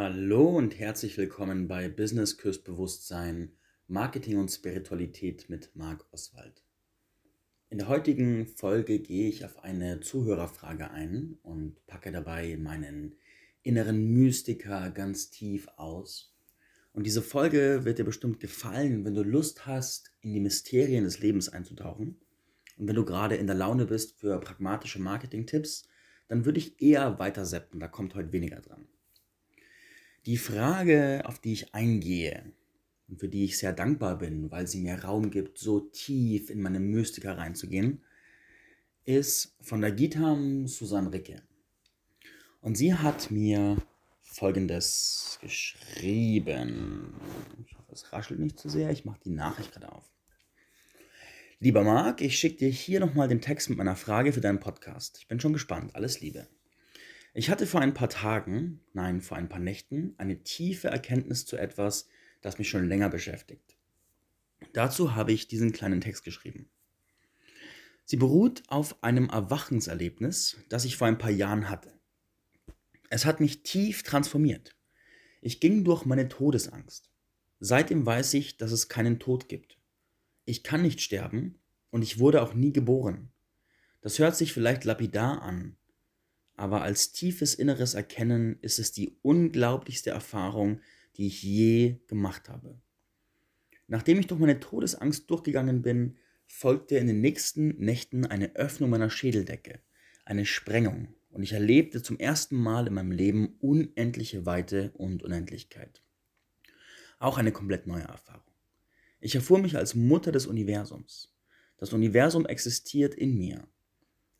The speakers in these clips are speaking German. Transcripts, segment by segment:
Hallo und herzlich willkommen bei Business Küss Bewusstsein, Marketing und Spiritualität mit Marc Oswald. In der heutigen Folge gehe ich auf eine Zuhörerfrage ein und packe dabei meinen inneren Mystiker ganz tief aus. Und diese Folge wird dir bestimmt gefallen, wenn du Lust hast, in die Mysterien des Lebens einzutauchen. Und wenn du gerade in der Laune bist für pragmatische Marketing-Tipps, dann würde ich eher weiter seppen, da kommt heute weniger dran. Die Frage, auf die ich eingehe und für die ich sehr dankbar bin, weil sie mir Raum gibt, so tief in meine Mystiker reinzugehen, ist von der Gitam Susanne Ricke. Und sie hat mir folgendes geschrieben. Ich hoffe, es raschelt nicht zu sehr. Ich mache die Nachricht gerade auf. Lieber Marc, ich schicke dir hier nochmal den Text mit meiner Frage für deinen Podcast. Ich bin schon gespannt. Alles Liebe. Ich hatte vor ein paar Tagen, nein, vor ein paar Nächten, eine tiefe Erkenntnis zu etwas, das mich schon länger beschäftigt. Dazu habe ich diesen kleinen Text geschrieben. Sie beruht auf einem Erwachenserlebnis, das ich vor ein paar Jahren hatte. Es hat mich tief transformiert. Ich ging durch meine Todesangst. Seitdem weiß ich, dass es keinen Tod gibt. Ich kann nicht sterben und ich wurde auch nie geboren. Das hört sich vielleicht lapidar an, aber als tiefes inneres Erkennen ist es die unglaublichste Erfahrung, die ich je gemacht habe. Nachdem ich durch meine Todesangst durchgegangen bin, folgte in den nächsten Nächten eine Öffnung meiner Schädeldecke, eine Sprengung, und ich erlebte zum ersten Mal in meinem Leben unendliche Weite und Unendlichkeit. Auch eine komplett neue Erfahrung. Ich erfuhr mich als Mutter des Universums. Das Universum existiert in mir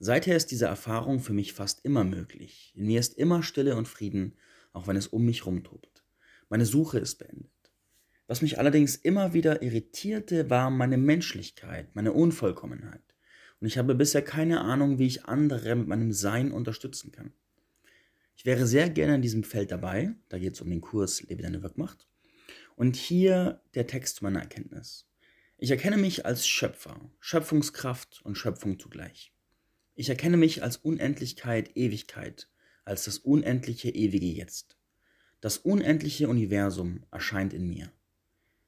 Seither ist diese Erfahrung für mich fast immer möglich. In mir ist immer Stille und Frieden, auch wenn es um mich rumtobt. Meine Suche ist beendet. Was mich allerdings immer wieder irritierte, war meine Menschlichkeit, meine Unvollkommenheit. Und ich habe bisher keine Ahnung, wie ich andere mit meinem Sein unterstützen kann. Ich wäre sehr gerne in diesem Feld dabei. Da geht es um den Kurs Lebe deine Wirkmacht. Und hier der Text meiner Erkenntnis. Ich erkenne mich als Schöpfer, Schöpfungskraft und Schöpfung zugleich. Ich erkenne mich als Unendlichkeit, Ewigkeit, als das unendliche, ewige Jetzt. Das unendliche Universum erscheint in mir.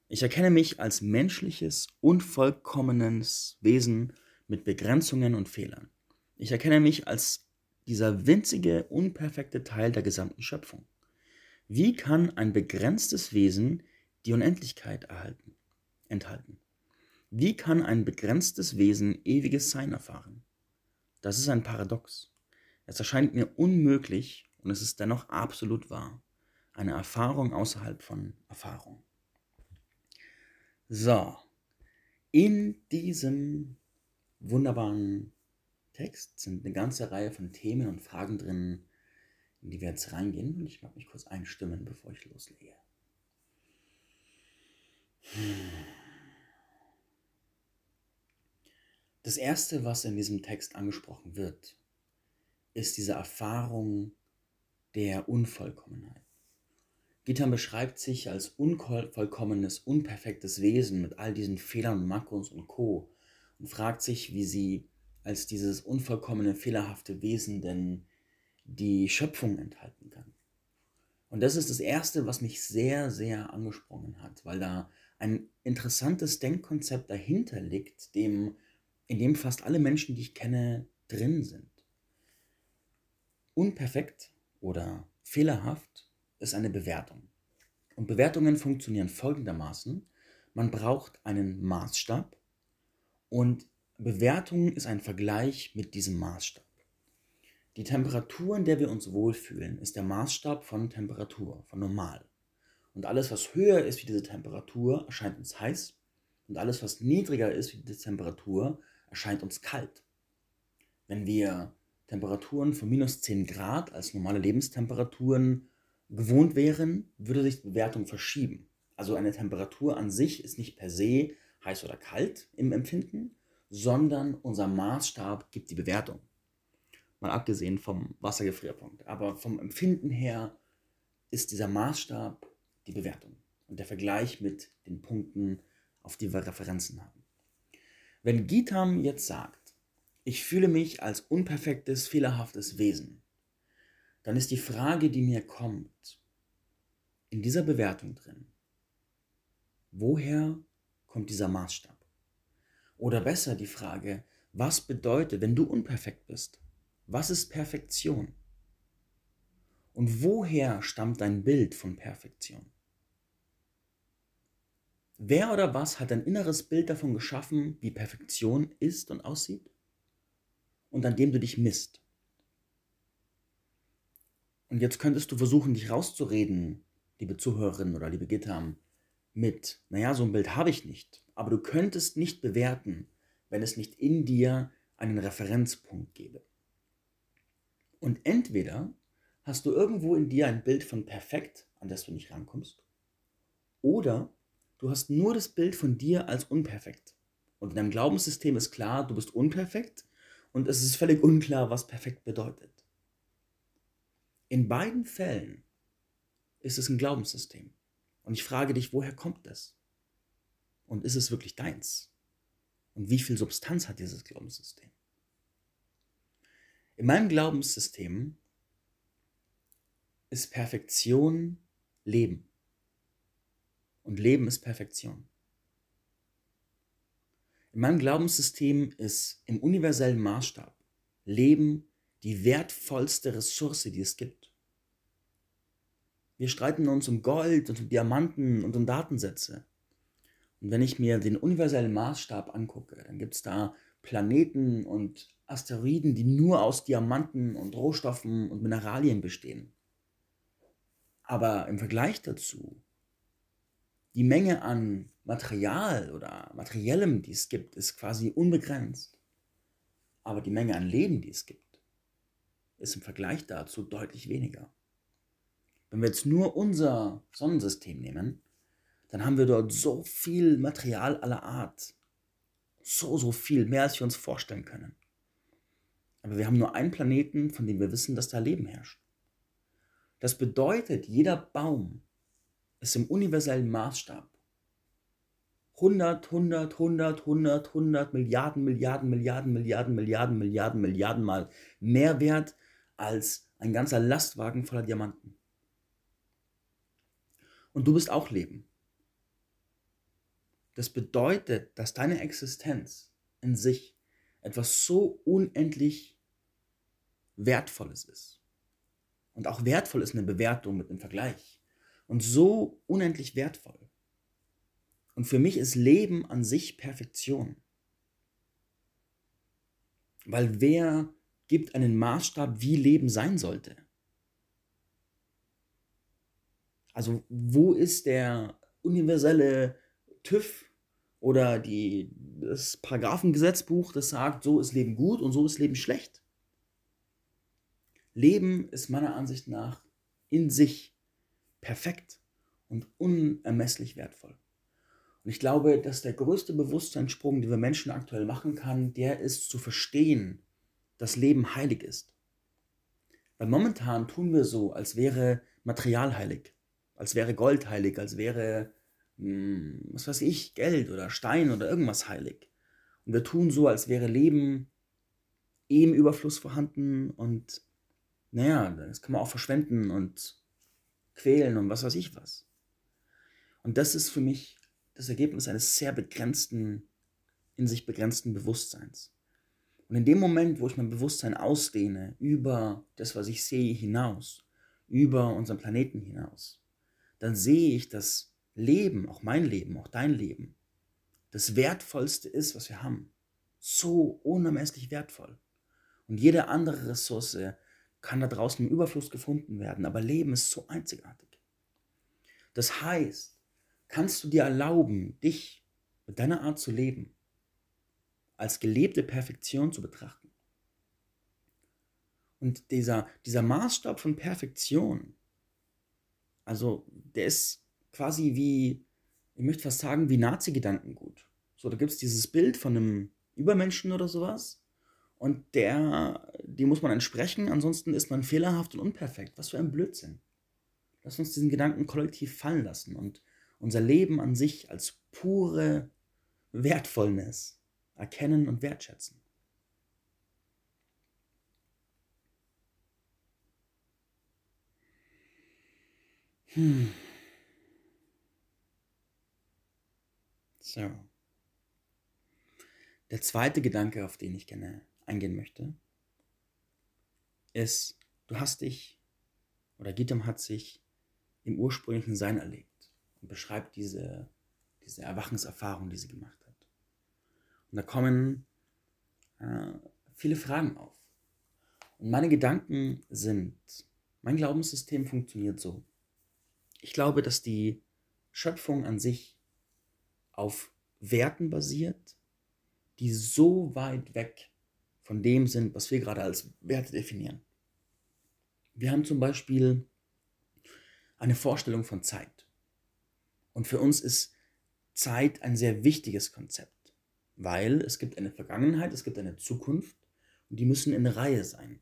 Ich erkenne mich als menschliches, unvollkommenes Wesen mit Begrenzungen und Fehlern. Ich erkenne mich als dieser winzige, unperfekte Teil der gesamten Schöpfung. Wie kann ein begrenztes Wesen die Unendlichkeit erhalten, enthalten? Wie kann ein begrenztes Wesen ewiges Sein erfahren? Das ist ein Paradox. Es erscheint mir unmöglich und es ist dennoch absolut wahr. Eine Erfahrung außerhalb von Erfahrung. So, in diesem wunderbaren Text sind eine ganze Reihe von Themen und Fragen drin, in die wir jetzt reingehen. Und ich mag mich kurz einstimmen, bevor ich loslege. Hm. Das Erste, was in diesem Text angesprochen wird, ist diese Erfahrung der Unvollkommenheit. Gitan beschreibt sich als unvollkommenes, unperfektes Wesen mit all diesen Fehlern Makros und Co. und fragt sich, wie sie als dieses unvollkommene, fehlerhafte Wesen denn die Schöpfung enthalten kann. Und das ist das Erste, was mich sehr, sehr angesprochen hat, weil da ein interessantes Denkkonzept dahinter liegt, dem in dem fast alle Menschen, die ich kenne, drin sind. Unperfekt oder fehlerhaft ist eine Bewertung. Und Bewertungen funktionieren folgendermaßen. Man braucht einen Maßstab und Bewertung ist ein Vergleich mit diesem Maßstab. Die Temperatur, in der wir uns wohlfühlen, ist der Maßstab von Temperatur, von normal. Und alles, was höher ist wie diese Temperatur, erscheint uns heiß. Und alles, was niedriger ist wie diese Temperatur, erscheint uns kalt. Wenn wir Temperaturen von minus 10 Grad als normale Lebenstemperaturen gewohnt wären, würde sich die Bewertung verschieben. Also eine Temperatur an sich ist nicht per se heiß oder kalt im Empfinden, sondern unser Maßstab gibt die Bewertung. Mal abgesehen vom Wassergefrierpunkt. Aber vom Empfinden her ist dieser Maßstab die Bewertung und der Vergleich mit den Punkten, auf die wir Referenzen haben. Wenn Gitam jetzt sagt, ich fühle mich als unperfektes, fehlerhaftes Wesen, dann ist die Frage, die mir kommt, in dieser Bewertung drin, woher kommt dieser Maßstab? Oder besser die Frage, was bedeutet, wenn du unperfekt bist? Was ist Perfektion? Und woher stammt dein Bild von Perfektion? Wer oder was hat ein inneres Bild davon geschaffen, wie Perfektion ist und aussieht? Und an dem du dich misst. Und jetzt könntest du versuchen, dich rauszureden, liebe Zuhörerin oder liebe Gitter, mit, naja, so ein Bild habe ich nicht. Aber du könntest nicht bewerten, wenn es nicht in dir einen Referenzpunkt gäbe. Und entweder hast du irgendwo in dir ein Bild von perfekt, an das du nicht rankommst, oder du hast nur das Bild von dir als unperfekt. Und in deinem Glaubenssystem ist klar, du bist unperfekt und es ist völlig unklar, was perfekt bedeutet. In beiden Fällen ist es ein Glaubenssystem. Und ich frage dich, woher kommt das? Und ist es wirklich deins? Und wie viel Substanz hat dieses Glaubenssystem? In meinem Glaubenssystem ist Perfektion Leben. Und Leben ist Perfektion. In meinem Glaubenssystem ist im universellen Maßstab Leben die wertvollste Ressource, die es gibt. Wir streiten uns um Gold und um Diamanten und um Datensätze. Und wenn ich mir den universellen Maßstab angucke, dann gibt es da Planeten und Asteroiden, die nur aus Diamanten und Rohstoffen und Mineralien bestehen. Aber im Vergleich dazu, die Menge an Material oder Materiellem, die es gibt, ist quasi unbegrenzt. Aber die Menge an Leben, die es gibt, ist im Vergleich dazu deutlich weniger. Wenn wir jetzt nur unser Sonnensystem nehmen, dann haben wir dort so viel Material aller Art. So, so viel, mehr als wir uns vorstellen können. Aber wir haben nur einen Planeten, von dem wir wissen, dass da Leben herrscht. Das bedeutet, jeder Baum ist im universellen Maßstab 100, 100, 100, 100, 100 Milliarden, Milliarden, Milliarden, Milliarden, Milliarden, Milliarden, Milliarden Mal mehr wert als ein ganzer Lastwagen voller Diamanten. Und du bist auch Leben. Das bedeutet, dass deine Existenz in sich etwas so unendlich Wertvolles ist. Und auch wertvoll ist eine Bewertung mit einem Vergleich. Und so unendlich wertvoll. Und für mich ist Leben an sich Perfektion. Weil wer gibt einen Maßstab, wie Leben sein sollte? Also wo ist der universelle TÜV oder die, das Paragraphengesetzbuch, das sagt, so ist Leben gut und so ist Leben schlecht. Leben ist meiner Ansicht nach in sich perfekt und unermesslich wertvoll. Und ich glaube, dass der größte Bewusstseinssprung, den wir Menschen aktuell machen kann, der ist zu verstehen, dass Leben heilig ist. Weil momentan tun wir so, als wäre Material heilig, als wäre Gold heilig, als wäre hm, was weiß ich, Geld oder Stein oder irgendwas heilig. Und wir tun so, als wäre Leben eh im Überfluss vorhanden und naja, das kann man auch verschwenden und quälen und was weiß ich was. Und das ist für mich das Ergebnis eines sehr begrenzten, in sich begrenzten Bewusstseins. Und in dem Moment, wo ich mein Bewusstsein ausdehne über das, was ich sehe, hinaus, über unseren Planeten hinaus, dann sehe ich, dass Leben, auch mein Leben, auch dein Leben, das Wertvollste ist, was wir haben. So unermesslich wertvoll. Und jede andere Ressource kann da draußen im Überfluss gefunden werden, aber Leben ist so einzigartig. Das heißt, kannst du dir erlauben, dich mit deiner Art zu leben als gelebte Perfektion zu betrachten. Und dieser, dieser Maßstab von Perfektion, also der ist quasi wie, ich möchte fast sagen, wie Nazi-Gedankengut. So, da gibt es dieses Bild von einem Übermenschen oder sowas. Und der, die muss man entsprechen, ansonsten ist man fehlerhaft und unperfekt. Was für ein Blödsinn. Lass uns diesen Gedanken kollektiv fallen lassen und unser Leben an sich als pure Wertvollness erkennen und wertschätzen. Hm. So. Der zweite Gedanke, auf den ich gerne eingehen möchte, ist, du hast dich, oder Gitam hat sich im ursprünglichen Sein erlebt und beschreibt diese, diese Erwachenserfahrung, die sie gemacht hat. Und da kommen äh, viele Fragen auf. Und meine Gedanken sind, mein Glaubenssystem funktioniert so. Ich glaube, dass die Schöpfung an sich auf Werten basiert, die so weit weg von dem sind, was wir gerade als Werte definieren. Wir haben zum Beispiel eine Vorstellung von Zeit. Und für uns ist Zeit ein sehr wichtiges Konzept, weil es gibt eine Vergangenheit, es gibt eine Zukunft und die müssen in Reihe sein.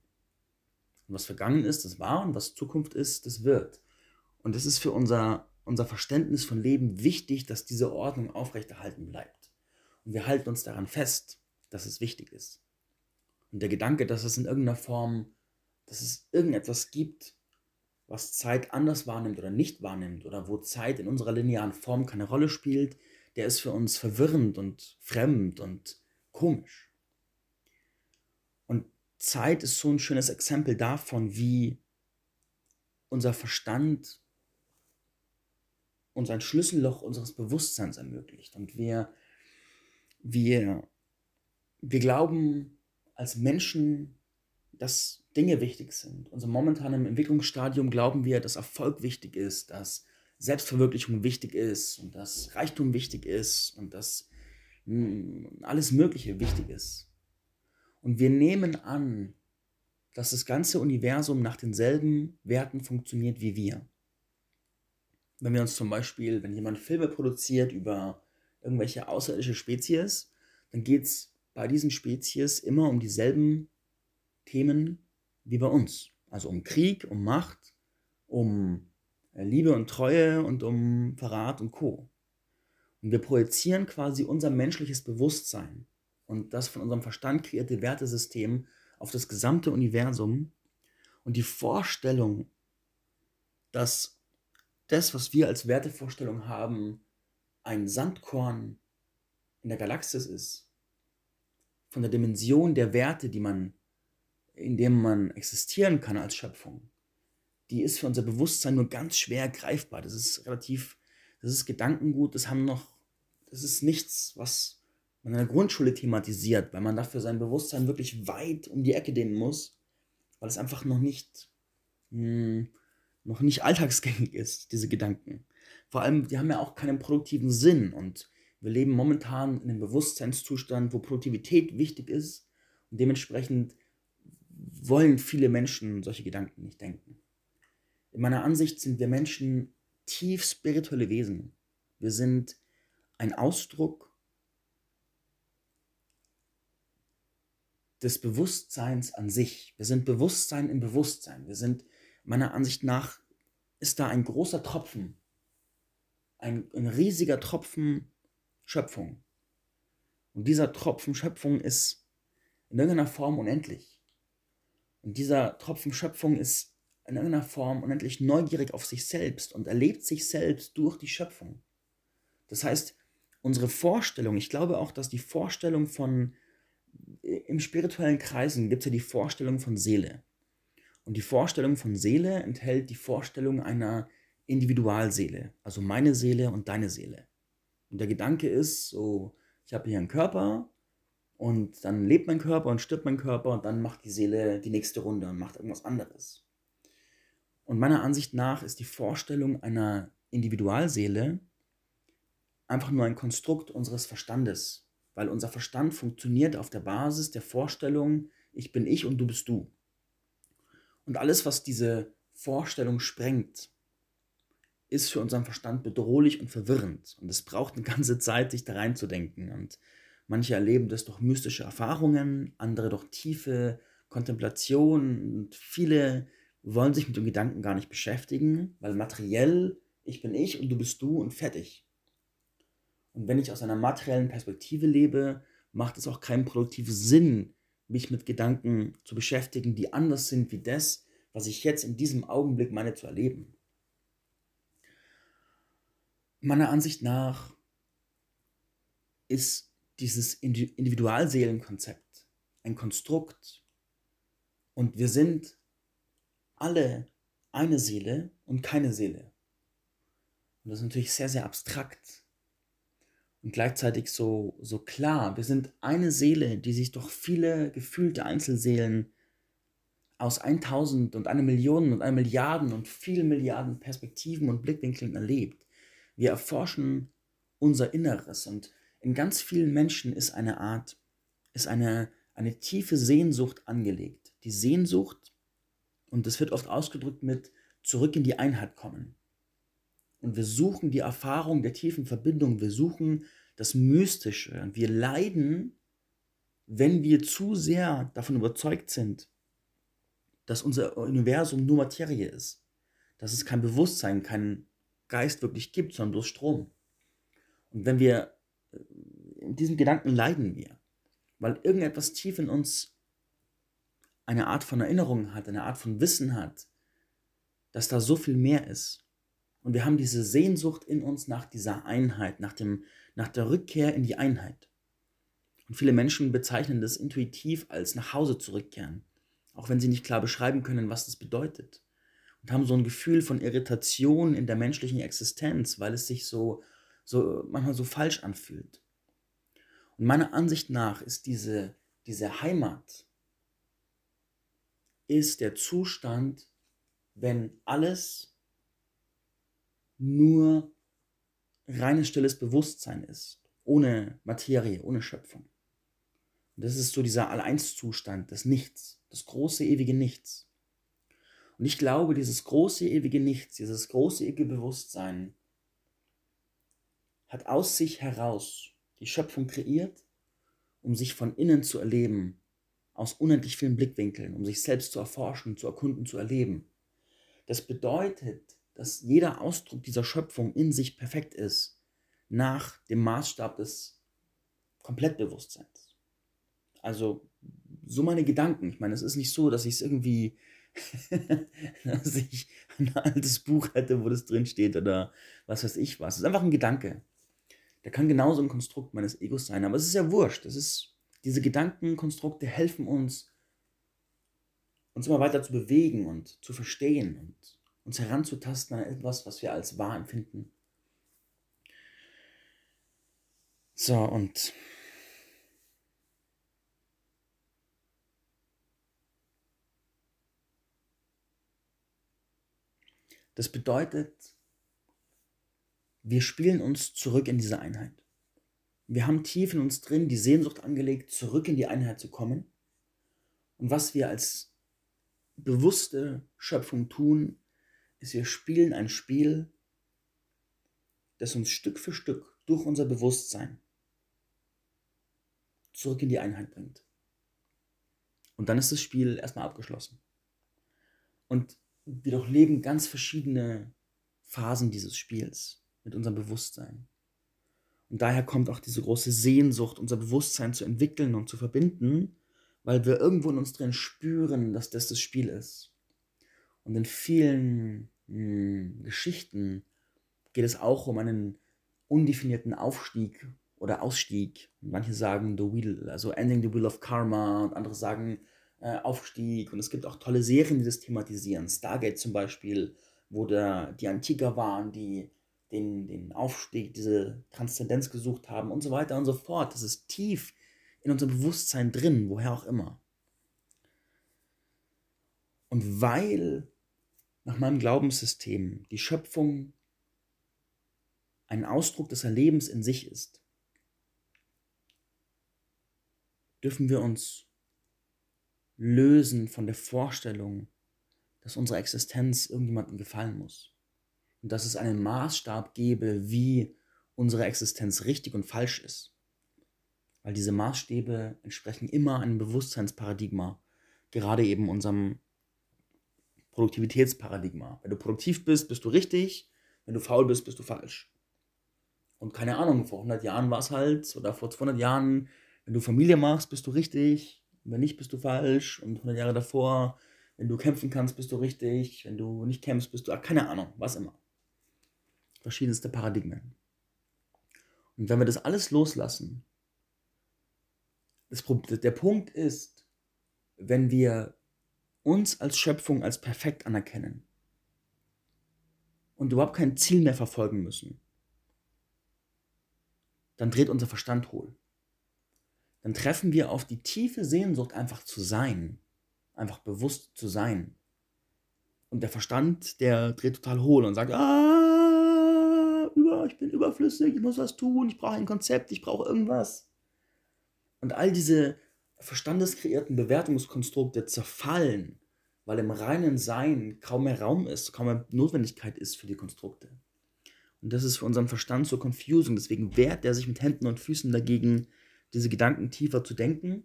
Und was vergangen ist, das war und was Zukunft ist, das wird. Und es ist für unser, unser Verständnis von Leben wichtig, dass diese Ordnung aufrechterhalten bleibt. Und wir halten uns daran fest, dass es wichtig ist. Und der Gedanke, dass es in irgendeiner Form, dass es irgendetwas gibt, was Zeit anders wahrnimmt oder nicht wahrnimmt oder wo Zeit in unserer linearen Form keine Rolle spielt, der ist für uns verwirrend und fremd und komisch. Und Zeit ist so ein schönes Exempel davon, wie unser Verstand uns ein Schlüsselloch unseres Bewusstseins ermöglicht. Und wir, wir, wir glauben als Menschen, dass Dinge wichtig sind. Unser momentanem Entwicklungsstadium glauben wir, dass Erfolg wichtig ist, dass Selbstverwirklichung wichtig ist und dass Reichtum wichtig ist und dass hm, alles Mögliche wichtig ist. Und wir nehmen an, dass das ganze Universum nach denselben Werten funktioniert wie wir wenn wir uns zum Beispiel, wenn jemand Filme produziert über irgendwelche außerirdische Spezies, dann geht es bei diesen Spezies immer um dieselben Themen wie bei uns. Also um Krieg, um Macht, um äh, Liebe und Treue und um Verrat und Co. Und wir projizieren quasi unser menschliches Bewusstsein und das von unserem Verstand kreierte Wertesystem auf das gesamte Universum. Und die Vorstellung, dass das, was wir als Wertevorstellung haben, ein Sandkorn in der Galaxis ist, von der Dimension der Werte, die man, in dem man existieren kann als Schöpfung, die ist für unser Bewusstsein nur ganz schwer greifbar. Das ist relativ, das ist Gedankengut, das haben noch, das ist nichts, was man in der Grundschule thematisiert, weil man dafür sein Bewusstsein wirklich weit um die Ecke dehnen muss, weil es einfach noch nicht mh, hm, noch nicht alltagsgängig ist, diese Gedanken. Vor allem, die haben ja auch keinen produktiven Sinn und wir leben momentan in einem Bewusstseinszustand, wo Produktivität wichtig ist und dementsprechend wollen viele Menschen solche Gedanken nicht denken. In meiner Ansicht sind wir Menschen tief spirituelle Wesen. Wir sind ein Ausdruck des Bewusstseins an sich. Wir sind Bewusstsein im Bewusstsein. Wir sind meiner Ansicht nach ist da ein großer Tropfen, ein, ein riesiger Tropfen Schöpfung. Und dieser Tropfen Schöpfung ist in irgendeiner Form unendlich. Und dieser Tropfen Schöpfung ist in irgendeiner Form unendlich neugierig auf sich selbst und erlebt sich selbst durch die Schöpfung. Das heißt, unsere Vorstellung, ich glaube auch, dass die Vorstellung von, im spirituellen Kreisen gibt es ja die Vorstellung von Seele. Und die Vorstellung von Seele enthält die Vorstellung einer Individualseele, also meine Seele und deine Seele. Und der Gedanke ist so, ich habe hier einen Körper und dann lebt mein Körper und stirbt mein Körper und dann macht die Seele die nächste Runde und macht irgendwas anderes. Und meiner Ansicht nach ist die Vorstellung einer Individualseele einfach nur ein Konstrukt unseres Verstandes, weil unser Verstand funktioniert auf der Basis der Vorstellung, ich bin ich und du bist du. Und alles, was diese Vorstellung sprengt, ist für unseren Verstand bedrohlich und verwirrend. Und es braucht eine ganze Zeit, sich da reinzudenken. Und manche erleben das durch mystische Erfahrungen, andere durch tiefe Kontemplation. Und viele wollen sich mit dem Gedanken gar nicht beschäftigen, weil materiell, ich bin ich und du bist du und fertig. Und wenn ich aus einer materiellen Perspektive lebe, macht es auch keinen produktiven Sinn, mich mit Gedanken zu beschäftigen, die anders sind wie das, was ich jetzt in diesem Augenblick meine zu erleben. Meiner Ansicht nach ist dieses Individualseelenkonzept ein Konstrukt und wir sind alle eine Seele und keine Seele. Und das ist natürlich sehr, sehr abstrakt und gleichzeitig so, so klar. Wir sind eine Seele, die sich durch viele gefühlte Einzelseelen aus 1000 und eine Million und eine Milliarden und vielen Milliarden Perspektiven und Blickwinkeln erlebt. Wir erforschen unser Inneres und in ganz vielen Menschen ist eine Art, ist eine, eine tiefe Sehnsucht angelegt. Die Sehnsucht, und das wird oft ausgedrückt mit zurück in die Einheit kommen. Und wir suchen die Erfahrung der tiefen Verbindung, wir suchen das Mystische. Und wir leiden, wenn wir zu sehr davon überzeugt sind, dass unser Universum nur Materie ist, dass es kein Bewusstsein, keinen Geist wirklich gibt, sondern bloß Strom. Und wenn wir äh, in diesem Gedanken leiden wir, weil irgendetwas tief in uns eine Art von Erinnerung hat, eine Art von Wissen hat, dass da so viel mehr ist. Und wir haben diese Sehnsucht in uns nach dieser Einheit, nach, dem, nach der Rückkehr in die Einheit. Und viele Menschen bezeichnen das intuitiv als nach Hause zurückkehren auch wenn sie nicht klar beschreiben können, was das bedeutet. Haben so ein Gefühl von Irritation in der menschlichen Existenz, weil es sich so, so manchmal so falsch anfühlt. Und meiner Ansicht nach ist diese, diese Heimat, ist der Zustand, wenn alles nur reines stilles Bewusstsein ist, ohne Materie, ohne Schöpfung. Und das ist so dieser Alleinszustand des Nichts das große ewige Nichts. Und ich glaube, dieses große ewige Nichts, dieses große ewige Bewusstsein hat aus sich heraus die Schöpfung kreiert, um sich von innen zu erleben, aus unendlich vielen Blickwinkeln, um sich selbst zu erforschen, zu erkunden, zu erleben. Das bedeutet, dass jeder Ausdruck dieser Schöpfung in sich perfekt ist, nach dem Maßstab des Komplettbewusstseins. Also so meine Gedanken. Ich meine, es ist nicht so, dass ich es irgendwie, dass ich ein altes Buch hätte, wo das drin steht oder was weiß ich was. Es ist einfach ein Gedanke. Der kann genauso ein Konstrukt meines Egos sein, aber es ist ja wurscht. Das ist, diese Gedankenkonstrukte helfen uns, uns immer weiter zu bewegen und zu verstehen und uns heranzutasten an etwas, was wir als wahr empfinden. So, und Das bedeutet, wir spielen uns zurück in diese Einheit. Wir haben tief in uns drin die Sehnsucht angelegt, zurück in die Einheit zu kommen. Und was wir als bewusste Schöpfung tun, ist, wir spielen ein Spiel, das uns Stück für Stück durch unser Bewusstsein zurück in die Einheit bringt. Und dann ist das Spiel erstmal abgeschlossen. Und wir durchleben ganz verschiedene Phasen dieses Spiels mit unserem Bewusstsein. Und daher kommt auch diese große Sehnsucht, unser Bewusstsein zu entwickeln und zu verbinden, weil wir irgendwo in uns drin spüren, dass das das Spiel ist. Und in vielen mh, hm, Geschichten geht es auch um einen undefinierten Aufstieg oder Ausstieg. Manche sagen The Wheel, also Ending the Wheel of Karma und andere sagen äh, Aufstieg. Und es gibt auch tolle Serien, die das thematisieren. Stargate zum Beispiel, wo der, die Antiker waren, die den, den Aufstieg, diese Transzendenz gesucht haben und so weiter und so fort. Das ist tief in unserem Bewusstsein drin, woher auch immer. Und weil nach meinem Glaubenssystem die Schöpfung ein Ausdruck des Erlebens in sich ist, dürfen wir uns lösen von der Vorstellung, dass unsere Existenz irgendjemandem gefallen muss. Und dass es einen Maßstab gäbe, wie unsere Existenz richtig und falsch ist. Weil diese Maßstäbe entsprechen immer einem Bewusstseinsparadigma, gerade eben unserem Produktivitätsparadigma. Wenn du produktiv bist, bist du richtig, wenn du faul bist, bist du falsch. Und keine Ahnung, vor 100 Jahren war es halt, oder vor 200 Jahren, wenn du Familie machst, bist du richtig, wenn nicht, bist du falsch. Und 100 Jahre davor, wenn du kämpfen kannst, bist du richtig. Wenn du nicht kämpfst, bist du, keine Ahnung, was immer. Verschiedenste Paradigmen. Und wenn wir das alles loslassen, das, der Punkt ist, wenn wir uns als Schöpfung als perfekt anerkennen und überhaupt kein Ziel mehr verfolgen müssen, dann dreht unser Verstand hohl. Dann treffen wir auf die tiefe Sehnsucht, einfach zu sein, einfach bewusst zu sein. Und der Verstand, der dreht total hohl und sagt, ah, ich bin überflüssig, ich muss was tun, ich brauche ein Konzept, ich brauche irgendwas. Und all diese verstandeskreierten Bewertungskonstrukte zerfallen, weil im reinen Sein kaum mehr Raum ist, kaum mehr Notwendigkeit ist für die Konstrukte. Und das ist für unseren Verstand so confusing. Deswegen wehrt er sich mit Händen und Füßen dagegen, diese Gedanken tiefer zu denken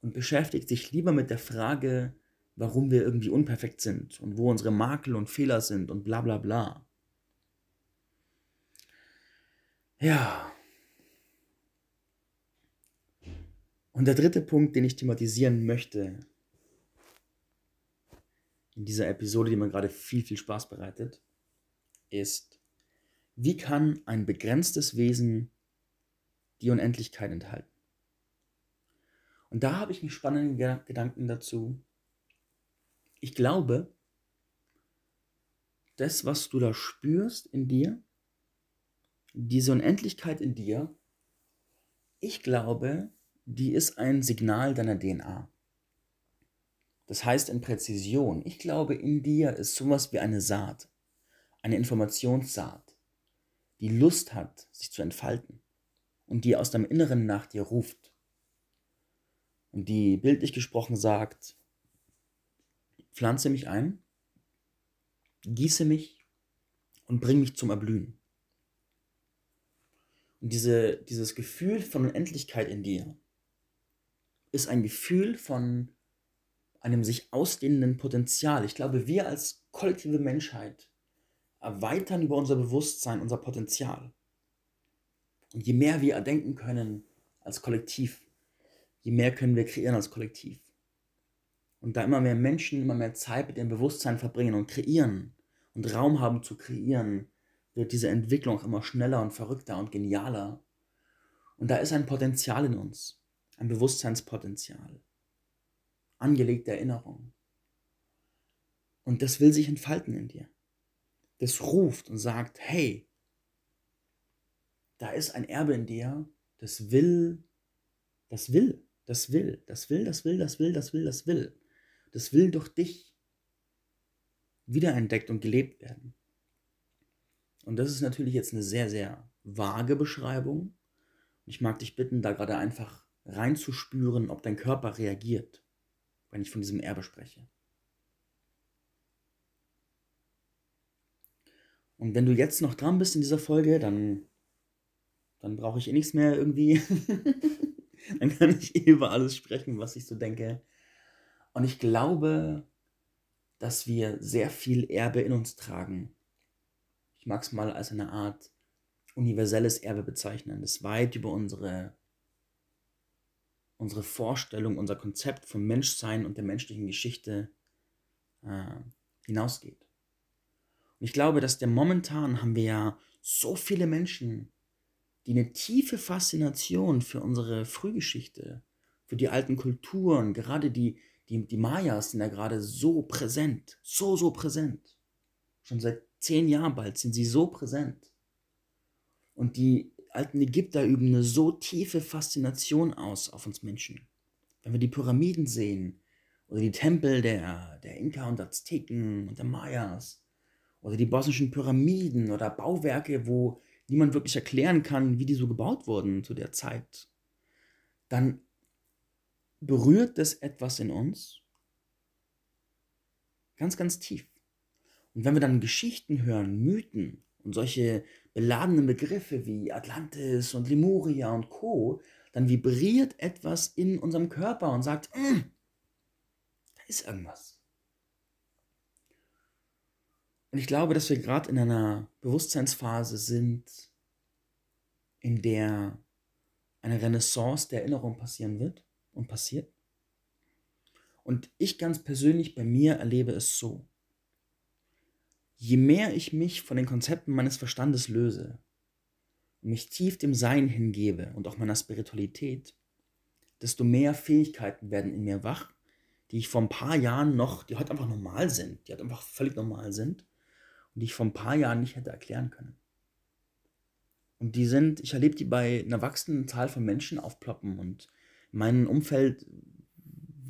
und beschäftigt sich lieber mit der Frage, warum wir irgendwie unperfekt sind und wo unsere Makel und Fehler sind und bla bla bla. Ja. Und der dritte Punkt, den ich thematisieren möchte, in dieser Episode, die mir gerade viel, viel Spaß bereitet, ist, wie kann ein begrenztes Wesen die Unendlichkeit enthalten? Und da habe ich mich spannende Gedanken dazu. Ich glaube, das, was du da spürst in dir, diese Unendlichkeit in dir, ich glaube, die ist ein Signal deiner DNA. Das heißt in Präzision, ich glaube, in dir ist sowas wie eine Saat, eine Informationssaat, die Lust hat, sich zu entfalten und die aus deinem Inneren nach dir ruft und die bildlich gesprochen sagt, pflanze mich ein, gieße mich und bring mich zum Erblühen. Und diese, dieses Gefühl von Unendlichkeit in dir ist ein Gefühl von einem sich ausdehnenden Potenzial. Ich glaube, wir als kollektive Menschheit erweitern über unser Bewusstsein unser Potenzial. Und je mehr wir erdenken können als Kollektiv, je mehr können wir kreieren als Kollektiv. Und da immer mehr Menschen immer mehr Zeit mit ihrem Bewusstsein verbringen und kreieren und Raum haben zu kreieren, wird diese Entwicklung immer schneller und verrückter und genialer. Und da ist ein Potenzial in uns, ein Bewusstseinspotenzial angelegte Erinnerung. Und das will sich entfalten in dir. Das ruft und sagt, hey, da ist ein Erbe in dir, das will, das will, das will, das will, das will, das will, das will, das will. Das will durch dich wiederentdeckt und gelebt werden. Und das ist natürlich jetzt eine sehr, sehr vage Beschreibung. Ich mag dich bitten, da gerade einfach reinzuspüren, ob dein Körper reagiert wenn ich von diesem Erbe spreche. Und wenn du jetzt noch dran bist in dieser Folge, dann, dann brauche ich eh nichts mehr irgendwie. dann kann ich eh über alles sprechen, was ich so denke. Und ich glaube, dass wir sehr viel Erbe in uns tragen. Ich mag es mal als eine Art universelles Erbe bezeichnen, das weit über unsere unsere Vorstellung, unser Konzept vom Menschsein und der menschlichen Geschichte äh, hinausgeht. Und ich glaube, dass der momentan haben wir ja so viele Menschen, die eine tiefe Faszination für unsere Frühgeschichte, für die alten Kulturen, gerade die, die, die Mayas sind ja gerade so präsent, so, so präsent. Schon seit zehn Jahren bald sind sie so präsent. Und die alten Ägypter üben eine so tiefe Faszination aus auf uns Menschen. Wenn wir die Pyramiden sehen oder die Tempel der, der Inka und Azteken und der Mayas oder die bosnischen Pyramiden oder Bauwerke, wo niemand wirklich erklären kann, wie die so gebaut wurden zu der Zeit, dann berührt das etwas in uns ganz, ganz tief. Und wenn wir dann Geschichten hören, Mythen und solche beladenen Begriffe wie Atlantis und Lemuria und Co., dann vibriert etwas in unserem Körper und sagt, mm, da ist irgendwas. Und ich glaube, dass wir gerade in einer Bewusstseinsphase sind, in der eine Renaissance der Erinnerung passieren wird und passiert. Und ich ganz persönlich bei mir erlebe es so je mehr ich mich von den Konzepten meines Verstandes löse und mich tief dem Sein hingebe und auch meiner Spiritualität, desto mehr Fähigkeiten werden in mir wach, die ich vor ein paar Jahren noch, die heute einfach normal sind, die halt einfach völlig normal sind und die ich vor ein paar Jahren nicht hätte erklären können. Und die sind, ich erlebe die bei einer wachsenden Zahl von Menschen aufploppen und in meinem Umfeld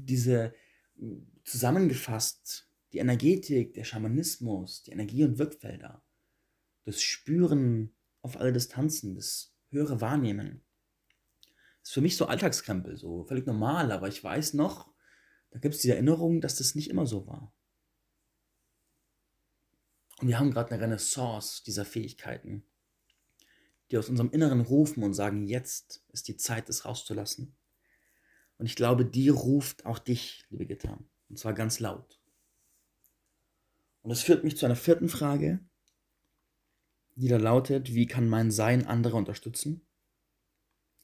diese zusammengefasst, die Energetik, der Schamanismus, die Energie- und Wirkfelder, das Spüren auf alle Distanzen, das höhere Wahrnehmen. Das ist für mich so Alltagskrempel, so völlig normal, aber ich weiß noch, da gibt es die Erinnerung, dass das nicht immer so war. Und wir haben gerade eine Renaissance dieser Fähigkeiten, die aus unserem Inneren rufen und sagen, jetzt ist die Zeit, es rauszulassen. Und ich glaube, die ruft auch dich, liebe Gitter, und zwar ganz laut. Und das führt mich zu einer vierten Frage, die da lautet, wie kann mein Sein andere unterstützen?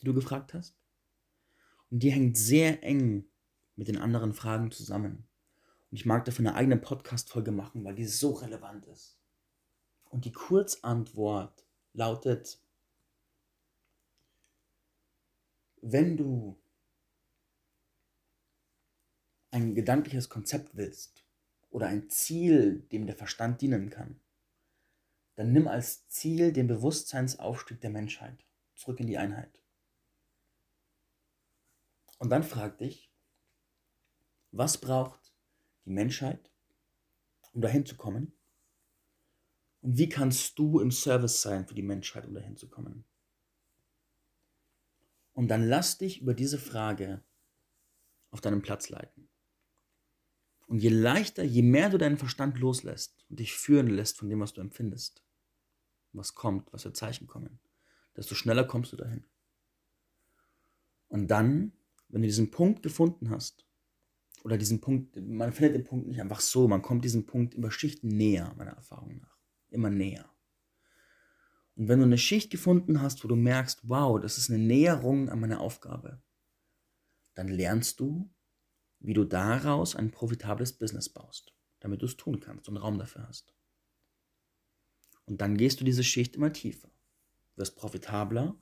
Die du gefragt hast. Und die hängt sehr eng mit den anderen Fragen zusammen. Und ich mag dafür eine eigene Podcast-Folge machen, weil die so relevant ist. Und die Kurzantwort lautet, wenn du ein gedankliches Konzept willst oder ein Ziel, dem der Verstand dienen kann, dann nimm als Ziel den Bewusstseinsaufstieg der Menschheit zurück in die Einheit. Und dann frag dich, was braucht die Menschheit, um dahin zu kommen? Und wie kannst du im Service sein für die Menschheit, um dahin zu kommen? Und dann lass dich über diese Frage auf deinem Platz leiten. Und je leichter, je mehr du deinen Verstand loslässt und dich führen lässt von dem, was du empfindest, was kommt, was für Zeichen kommen, desto schneller kommst du dahin. Und dann, wenn du diesen Punkt gefunden hast, oder diesen Punkt, man findet den Punkt nicht einfach so, man kommt diesem Punkt über Schichten näher, meiner Erfahrung nach. Immer näher. Und wenn du eine Schicht gefunden hast, wo du merkst, wow, das ist eine Näherung an meine Aufgabe, dann lernst du, wie du daraus ein profitables Business baust, damit du es tun kannst und Raum dafür hast. Und dann gehst du diese Schicht immer tiefer, wirst profitabler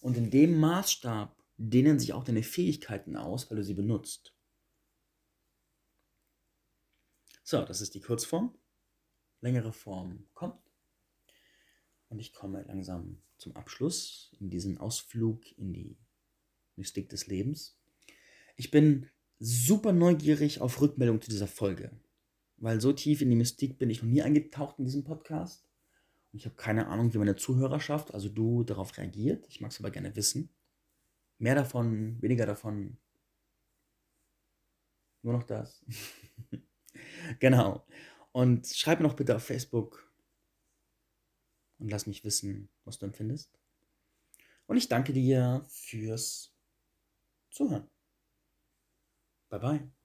und in dem Maßstab dehnen sich auch deine Fähigkeiten aus, weil du sie benutzt. So, das ist die Kurzform. Längere Form kommt. Und ich komme langsam zum Abschluss in diesen Ausflug in die Mystik des Lebens. Ich bin super neugierig auf Rückmeldung zu dieser Folge, weil so tief in die Mystik bin ich noch nie eingetaucht in diesem Podcast. Und ich habe keine Ahnung, wie meine Zuhörerschaft, also du, darauf reagiert. Ich mag es aber gerne wissen. Mehr davon, weniger davon. Nur noch das. genau. Und schreib mir noch bitte auf Facebook und lass mich wissen, was du empfindest. Und ich danke dir fürs Zuhören. Bye bye.